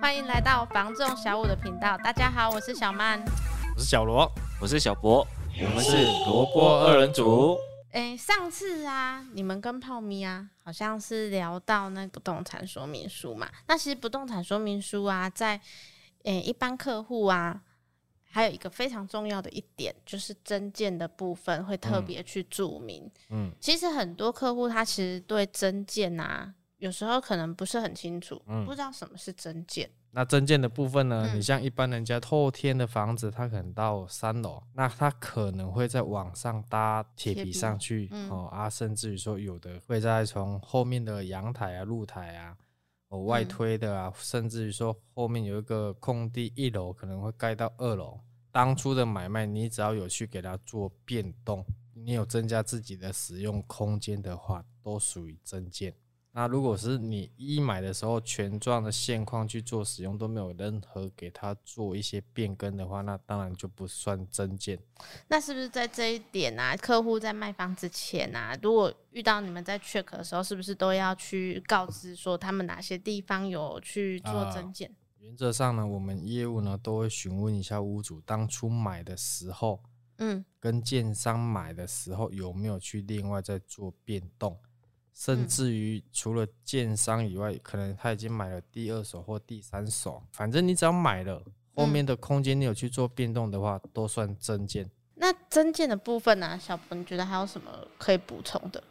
欢迎来到房仲小五的频道。大家好，我是小曼，我是小罗，我是小博，我们是萝卜二人组。哎，上次啊，你们跟泡咪啊，好像是聊到那不动产说明书嘛。那其实不动产说明书啊，在诶一般客户啊，还有一个非常重要的一点，就是增建的部分会特别去注明。嗯，其实很多客户他其实对增建啊。有时候可能不是很清楚，嗯、不知道什么是增建。那增建的部分呢？嗯、你像一般人家透天的房子，它可能到三楼，那它可能会在往上搭铁皮上去，嗯、哦啊，甚至于说有的会在从后面的阳台啊、露台啊，哦外推的啊，嗯、甚至于说后面有一个空地，一楼可能会盖到二楼。当初的买卖，你只要有去给它做变动，你有增加自己的使用空间的话，都属于增建。那如果是你一买的时候，全状的现况去做使用，都没有任何给它做一些变更的话，那当然就不算增建。那是不是在这一点啊？客户在卖房之前啊，如果遇到你们在 check 的时候，是不是都要去告知说他们哪些地方有去做增建？呃，原则上呢，我们业务呢都会询问一下屋主当初买的时候，嗯，跟建商买的时候有没有去另外再做变动。甚至于除了建商以外，可能他已经买了第二手或第三手，反正你只要买了，后面的空间你有去做变动的话，都算增建。那增建的部分呢、啊，小博，你觉得还有什么可以补充的？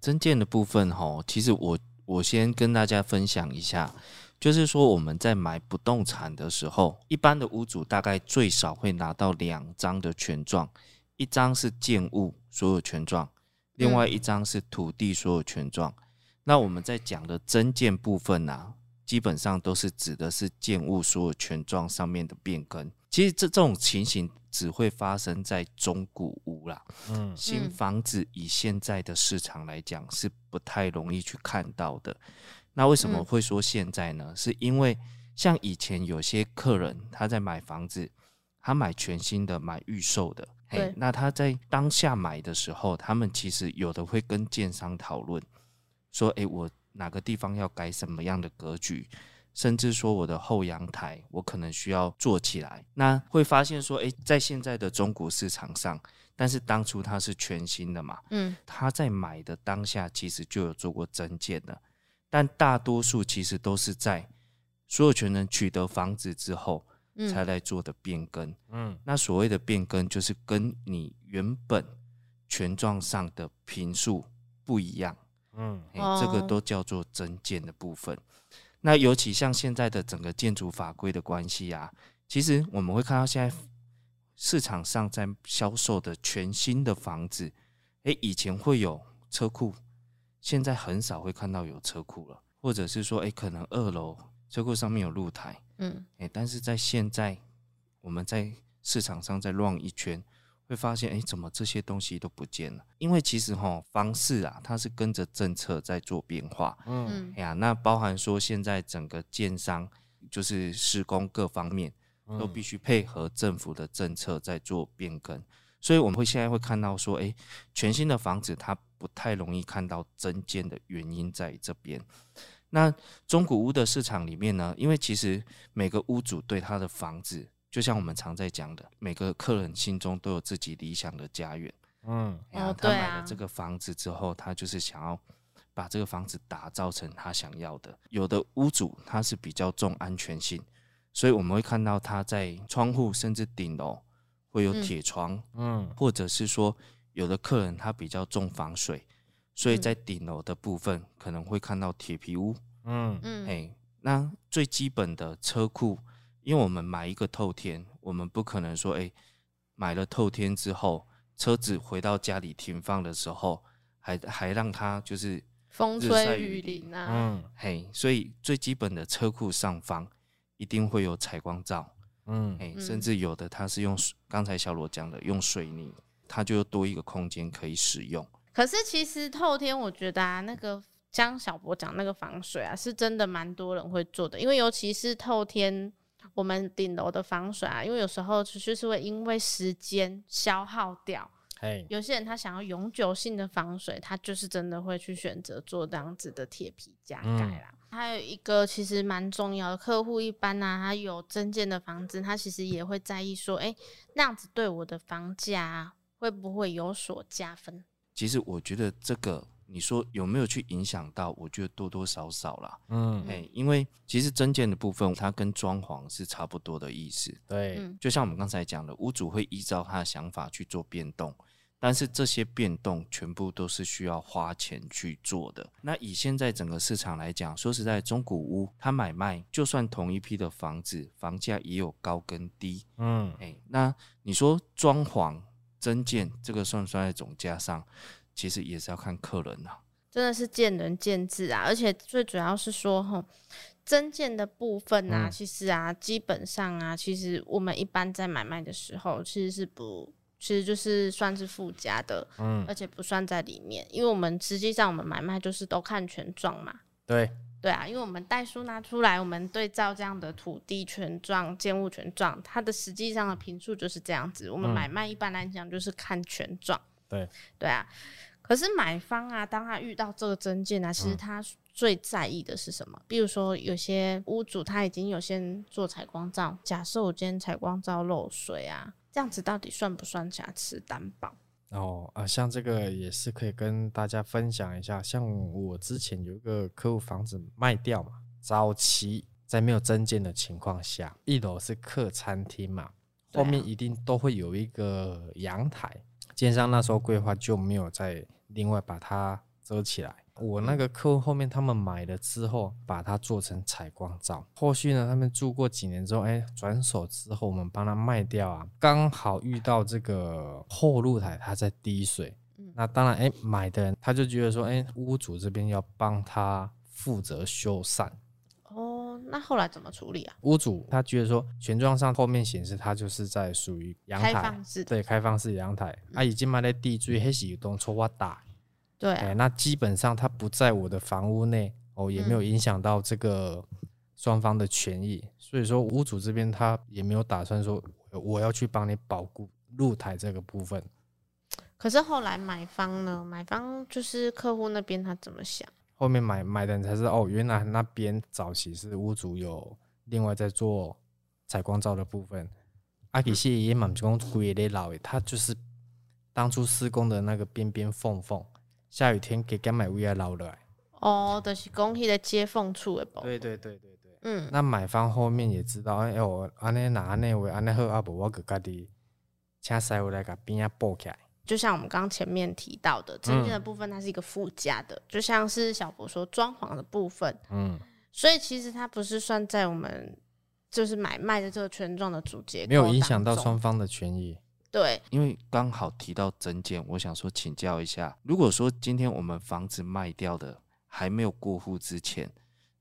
增建的部分哈，其实我我先跟大家分享一下，就是说我们在买不动产的时候，一般的屋主大概最少会拿到两张的权状，一张是建物所有权状。另外一张是土地所有权状，那我们在讲的增建部分呢、啊，基本上都是指的是建物所有权状上面的变更。其实这这种情形只会发生在中古屋啦，嗯，新房子以现在的市场来讲是不太容易去看到的。那为什么会说现在呢？是因为像以前有些客人他在买房子，他买全新的，买预售的。对，那他在当下买的时候，他们其实有的会跟建商讨论，说：“诶，我哪个地方要改什么样的格局，甚至说我的后阳台，我可能需要做起来。”那会发现说：“诶，在现在的中古市场上，但是当初它是全新的嘛，嗯，他在买的当下其实就有做过增建的，但大多数其实都是在所有权人取得房子之后。”才来做的变更，嗯，那所谓的变更就是跟你原本权状上的平数不一样，嗯，欸，这个都叫做增建的部分。那尤其像现在的整个建筑法规的关系啊，其实我们会看到现在市场上在销售的全新的房子，欸，以前会有车库，现在很少会看到有车库了，或者是说，欸，可能二楼车库上面有露台。嗯，哎，但是在现在，我们在市场上再乱一圈，会发现，哎，怎么这些东西都不见了？因为其实哈，房市啊，它是跟着政策在做变化。嗯，哎呀，那包含说现在整个建商就是施工各方面都必须配合政府的政策在做变更，所以我们会现在会看到说，哎，全新的房子它不太容易看到增建的原因在这边。那中古屋的市场里面呢，因为其实每个屋主对他的房子，就像我们常在讲的，每个客人心中都有自己理想的家园。嗯，然后他买了这个房子之后，他就是想要把这个房子打造成他想要的。有的屋主他是比较重安全性，所以我们会看到他在窗户甚至顶楼会有铁窗。嗯，或者是说有的客人他比较重防水。所以在顶楼的部分可能会看到铁皮屋，嗯。嗯，哎，那最基本的车库，因为我们买一个透天，我们不可能说，哎，买了透天之后，车子回到家里停放的时候，还还让它就是风吹雨淋啊，嗯，嘿，所以最基本的车库上方一定会有采光罩，嗯，哎，甚至有的它是用刚才小罗讲的用水泥，它就多一个空间可以使用。可是其实透天，我觉得啊，那个江小博讲那个防水啊，是真的蛮多人会做的。因为尤其是透天，我们顶楼的防水啊，因为有时候就是会因为时间消耗掉，嘿，有些人他想要永久性的防水，他就是真的会去选择做这样子的铁皮加盖啦。嗯、还有一个其实蛮重要的客户，一般呢、啊，他有增建的房子，他其实也会在意说，哎、欸，那样子对我的房价会不会有所加分？其实我觉得这个。你说有没有去影响到？我觉得多多少少啦。嗯，哎、欸，因为其实增建的部分，它跟装潢是差不多的意思。对，就像我们刚才讲的，屋主会依照他的想法去做变动，但是这些变动全部都是需要花钱去做的。那以现在整个市场来讲，说实在，中古屋它买卖，就算同一批的房子，房价也有高跟低。嗯，哎、欸，那你说装潢增建这个算不算在总价上？其实也是要看客人呐、啊，真的是见仁见智啊。而且最主要是说，吼，增建的部分啊，嗯、其实啊，基本上啊，其实我们一般在买卖的时候，其实是不，其实就是算是附加的，嗯，而且不算在里面，因为我们实际上我们买卖就是都看权状嘛。对，对啊，因为我们代书拿出来，我们对照这样的土地权状、建物权状，它的实际上的评述就是这样子。我们买卖一般来讲就是看权状。嗯、对，对啊。可是买方啊，当他遇到这个增建啊，其实他最在意的是什么？嗯、比如说，有些屋主他已经有先做采光罩，假设我今天采光罩漏水啊，这样子到底算不算瑕疵担保？哦啊，像这个也是可以跟大家分享一下。像我之前有一个客户房子卖掉嘛，早期在没有增建的情况下，一楼是客餐厅嘛，后面一定都会有一个阳台，建商那时候规划就没有在。另外把它遮起来。我那个客户后面他们买了之后，把它做成采光罩。后续呢，他们住过几年之后，哎，转手之后我们帮他卖掉啊。刚好遇到这个后露台它在滴水，那当然哎，买的人他就觉得说，哎，屋主这边要帮他负责修缮。哦，那后来怎么处理啊？屋主他觉得说，权状上后面显示他就是在属于阳台，开放式对，开放式阳台。嗯、啊，已经买了地锥，还是有东错我打。对、欸，那基本上他不在我的房屋内哦，也没有影响到这个双方的权益，嗯、所以说屋主这边他也没有打算说我要去帮你保护露台这个部分。可是后来买方呢？买方就是客户那边他怎么想？后面买买的人才知道哦，原来那边早期是屋主有另外在做采光罩的部分。阿其实也蛮讲贵的老诶，他就是当初施工的那个边边缝缝。下雨天给干买屋要捞来哦，就是讲迄个接缝处的部分。对对对对对，嗯，那买方后面也知道，哎、欸，我安尼拿安尼为安尼好，阿不我个家己请师傅来甲边啊补起来。就像我们刚前面提到的，增建的部分它是一个附加的，嗯、就像是小博说装潢的部分，嗯，所以其实它不是算在我们就是买卖的这个权状的主结构，没有影响到双方的权益。对，因为刚好提到增建，我想说请教一下，如果说今天我们房子卖掉的还没有过户之前，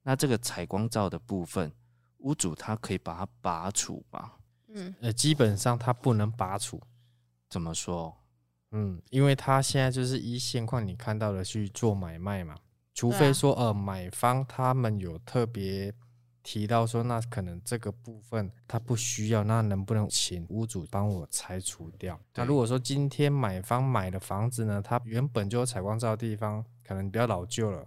那这个采光罩的部分，屋主他可以把它拔除吗？嗯，呃，基本上他不能拔除。怎么说？嗯，因为他现在就是依现况你看到的去做买卖嘛，除非说呃买方他们有特别。提到说，那可能这个部分他不需要，那能不能请屋主帮我拆除掉？那如果说今天买方买的房子呢，它原本就有采光罩的地方，可能比较老旧了，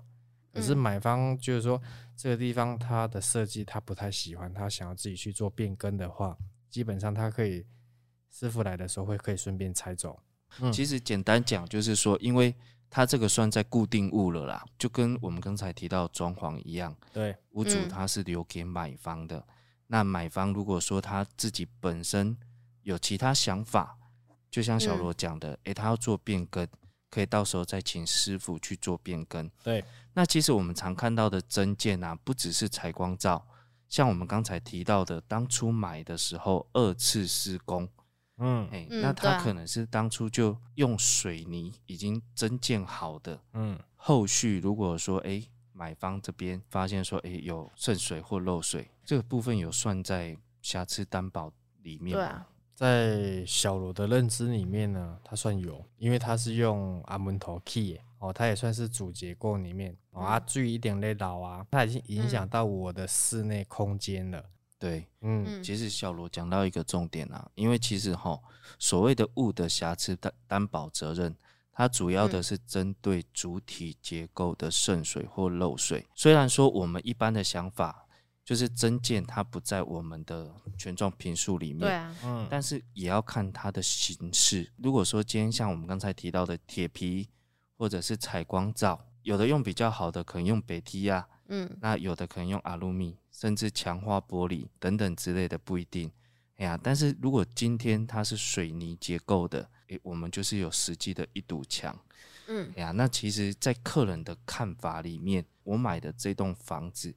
可是买方就是说这个地方它的设计他不太喜欢，他想要自己去做变更的话，基本上他可以师傅来的时候会可以顺便拆走。嗯，其实简单讲就是说，因为。它这个算在固定物了啦，就跟我们刚才提到装潢一样。对，屋主他是留给买方的。嗯、那买方如果说他自己本身有其他想法，就像小罗讲的，诶、嗯欸，他要做变更，可以到时候再请师傅去做变更。对，那其实我们常看到的增建啊，不只是采光罩，像我们刚才提到的，当初买的时候二次施工。嗯，哎、欸，那他可能是当初就用水泥已经增建好的，嗯，后续如果说，哎、欸，买方这边发现说，哎、欸，有渗水或漏水，这个部分有算在瑕疵担保里面吗？对啊，在小罗的认知里面呢，他算有，因为他是用阿门头砌，哦，它也算是主结构里面，哦，啊，注意一点类老啊，它已经影响到我的室内空间了。对，嗯，其实小罗讲到一个重点啊，因为其实哈，所谓的物的瑕疵担担保责任，它主要的是针对主体结构的渗水或漏水。虽然说我们一般的想法就是增建它不在我们的权状坪数里面，对啊，嗯，但是也要看它的形式。如果说今天像我们刚才提到的铁皮或者是采光罩，有的用比较好的可能用北梯啊，嗯，那有的可能用阿鲁米，甚至强化玻璃等等之类的不一定。哎呀，但是如果今天它是水泥结构的，诶，我们就是有实际的一堵墙。嗯，哎呀，那其实，在客人的看法里面，我买的这栋房子，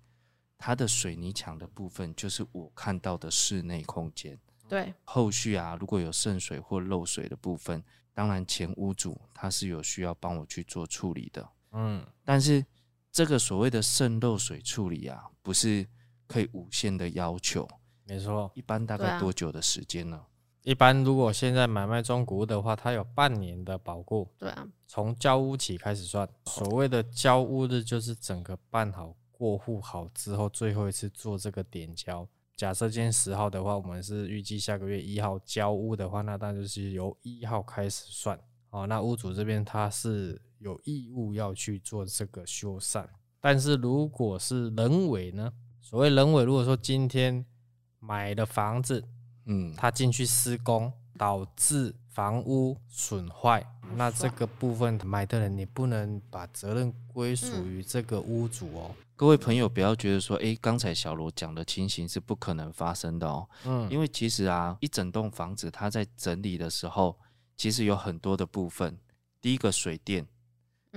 它的水泥墙的部分就是我看到的室内空间。对，后续啊，如果有渗水或漏水的部分，当然前屋主他是有需要帮我去做处理的。嗯，但是这个所谓的渗漏水处理啊，不是可以无限的要求。没错，一般大概多久的时间呢？一般如果现在买卖中古屋的话，它有半年的保固。对啊，从交屋起开始算。所谓的交屋日，就是整个办好、过户好之后，最后一次做这个点交。假设今天十号的话，我们是预计下个月一号交屋的话，那当然就是由一号开始算。哦，那屋主这边他是有义务要去做这个修缮。但是如果是人为呢？所谓人为，如果说今天买的房子，嗯，他进去施工导致房屋损坏，那这个部分买的人你不能把责任归属于这个屋主哦。嗯、各位朋友不要觉得说，诶，刚才小罗讲的情形是不可能发生的哦。嗯，因为其实啊，一整栋房子它在整理的时候，其实有很多的部分。第一个水电，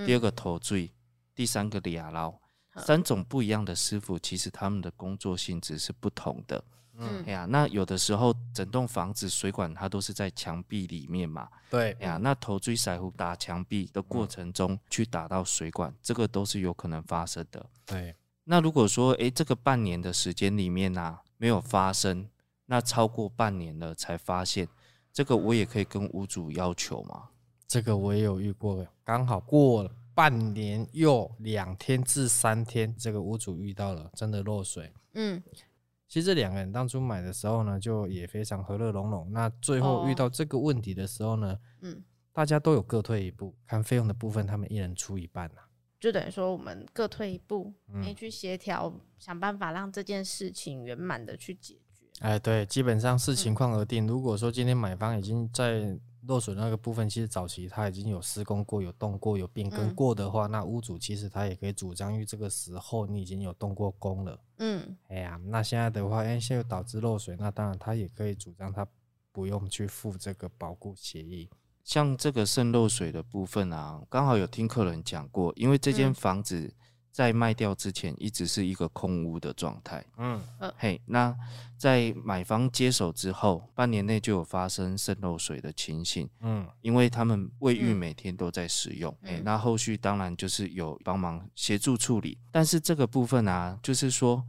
第二个头锥，第三个瓦楼，三种不一样的师傅，其实他们的工作性质是不同的。嗯，哎呀，那有的时候整栋房子水管它都是在墙壁里面嘛。对，哎呀，那头锥甩壶打墙壁的过程中去打到水管，这个都是有可能发生的。对，那如果说哎，这个半年的时间里面啊没有发生，那超过半年了才发现，这个我也可以跟屋主要求嘛？这个我也有遇过，刚好过了半年又两天至三天，这个屋主遇到了真的漏水。嗯。其实这两个人当初买的时候呢，就也非常和乐融融。那最后遇到这个问题的时候呢，嗯，大家都有各退一步，看费用的部分，他们一人出一半呐、啊。就等于说我们各退一步，没去协调，想办法让这件事情圆满的去解决。哎，对，基本上视情况而定。如果说今天买方已经在漏水那个部分，其实早期他已经有施工过、有动过、有变更过的话，嗯、那屋主其实他也可以主张，因为这个时候你已经有动过工了。嗯，哎呀，那现在的话，因为现在导致漏水，那当然他也可以主张他不用去付这个保固协议。像这个渗漏水的部分啊，刚好有听客人讲过，因为这间房子、嗯。在卖掉之前，一直是一个空屋的状态。嗯，嘿，那在买方接手之后，半年内就有发生渗漏水的情形。嗯，因为他们卫浴每天都在使用，哎、嗯，那后续当然就是有帮忙协助处理。但是这个部分啊，就是说，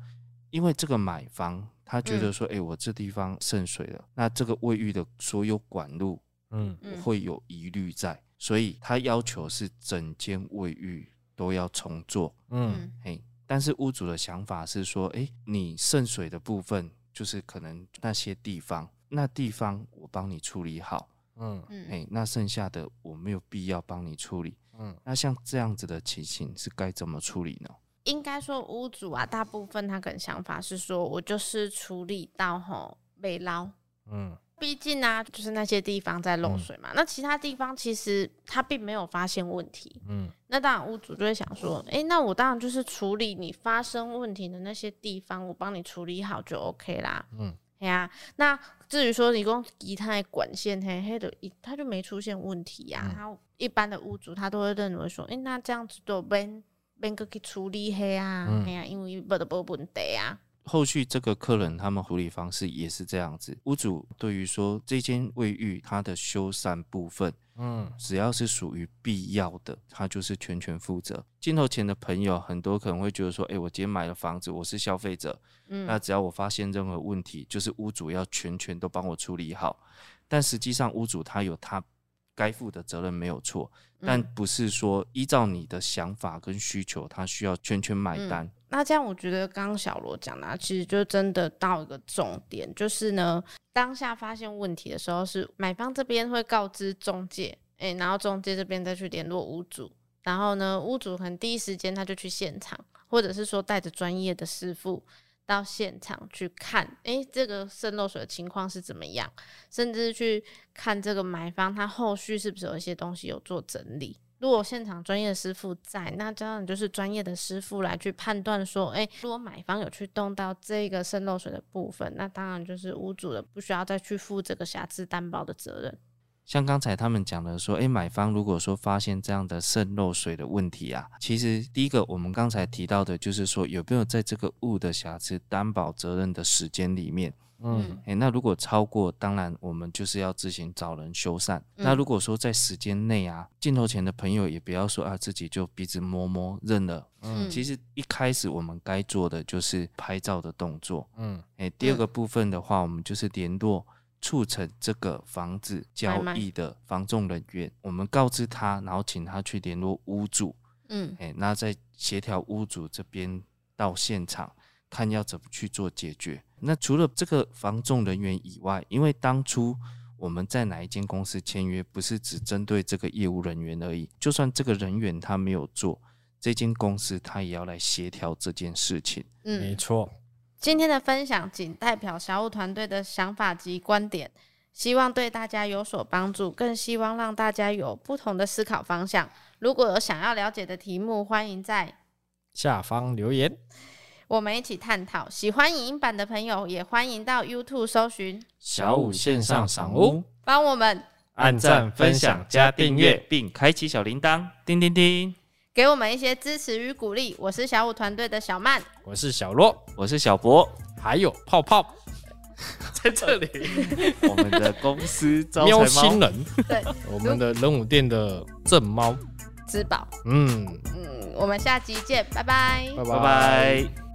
因为这个买方他觉得说，哎、嗯，我这地方渗水了，那这个卫浴的所有管路，嗯，会有疑虑在，所以他要求是整间卫浴。都要重做，嗯，嘿，但是屋主的想法是说，哎、欸，你渗水的部分，就是可能那些地方，那地方我帮你处理好，嗯。嗯，嘿，那剩下的我没有必要帮你处理，嗯，那像这样子的情形是该怎么处理呢？应该说屋主啊，大部分他可能想法是说我就是处理到吼被捞，嗯。毕竟呢、啊，就是那些地方在漏水嘛，嗯、那其他地方其实他并没有发现问题。嗯，那当然屋主就会想说，哎、欸，那我当然就是处理你发生问题的那些地方，我帮你处理好就 OK 啦。嗯，哎呀、啊。那至于说你光其他的管线黑黑的，他就没出现问题呀、啊。然后、嗯、一般的屋主他都会认为说，哎、欸，那这样子就免免个去处理黑啊，哎呀、嗯，因为不得不问题啊。后续这个客人他们处理方式也是这样子，屋主对于说这间卫浴它的修缮部分，嗯，只要是属于必要的，他就是全权负责。镜头前的朋友很多可能会觉得说，哎，我今天买了房子，我是消费者，嗯，那只要我发现任何问题，就是屋主要全权都帮我处理好。但实际上屋主他有他该负的责任没有错，但不是说依照你的想法跟需求，他需要全权买单。那这样我觉得刚刚小罗讲的，其实就真的到一个重点，就是呢，当下发现问题的时候，是买方这边会告知中介，哎，然后中介这边再去联络屋主，然后呢，屋主可能第一时间他就去现场，或者是说带着专业的师傅到现场去看，哎，这个渗漏水的情况是怎么样，甚至去看这个买方他后续是不是有一些东西有做整理。如果现场专业师傅在，那当然就是专业的师傅来去判断说，哎，如果买方有去动到这个渗漏水的部分，那当然就是屋主的不需要再去负这个瑕疵担保的责任。像刚才他们讲的说，哎，买方如果说发现这样的渗漏水的问题啊，其实第一个我们刚才提到的就是说，有没有在这个物的瑕疵担保责任的时间里面。嗯，诶，那如果超过，当然我们就是要自行找人修缮。嗯、那如果说在时间内啊，镜头前的朋友也不要说啊，自己就鼻子摸摸认了。嗯，其实一开始我们该做的就是拍照的动作。嗯，诶，第二个部分的话，我们就是联络促成这个房子交易的房仲人员，我们告知他，然后请他去联络屋主。嗯，诶，那再协调屋主这边到现场。看要怎么去做解决。那除了这个防重人员以外，因为当初我们在哪一间公司签约，不是只针对这个业务人员而已。就算这个人员他没有做，这间公司他也要来协调这件事情。嗯，没错。今天的分享仅代表小五团队的想法及观点，希望对大家有所帮助，更希望让大家有不同的思考方向。如果有想要了解的题目，欢迎在下方留言。我们一起探讨。喜欢影音版的朋友，也欢迎到 YouTube 搜寻。小五线上赏屋，帮我们按赞、分享、加订阅，并开启小铃铛，叮叮叮，给我们一些支持与鼓励。我是小五团队的小曼，我是小洛，我是小博，还有泡泡。在这里。我们的公司招喵星人，对，我们的人武店的正猫。之宝。嗯。嗯，我们下集见，拜拜，拜拜。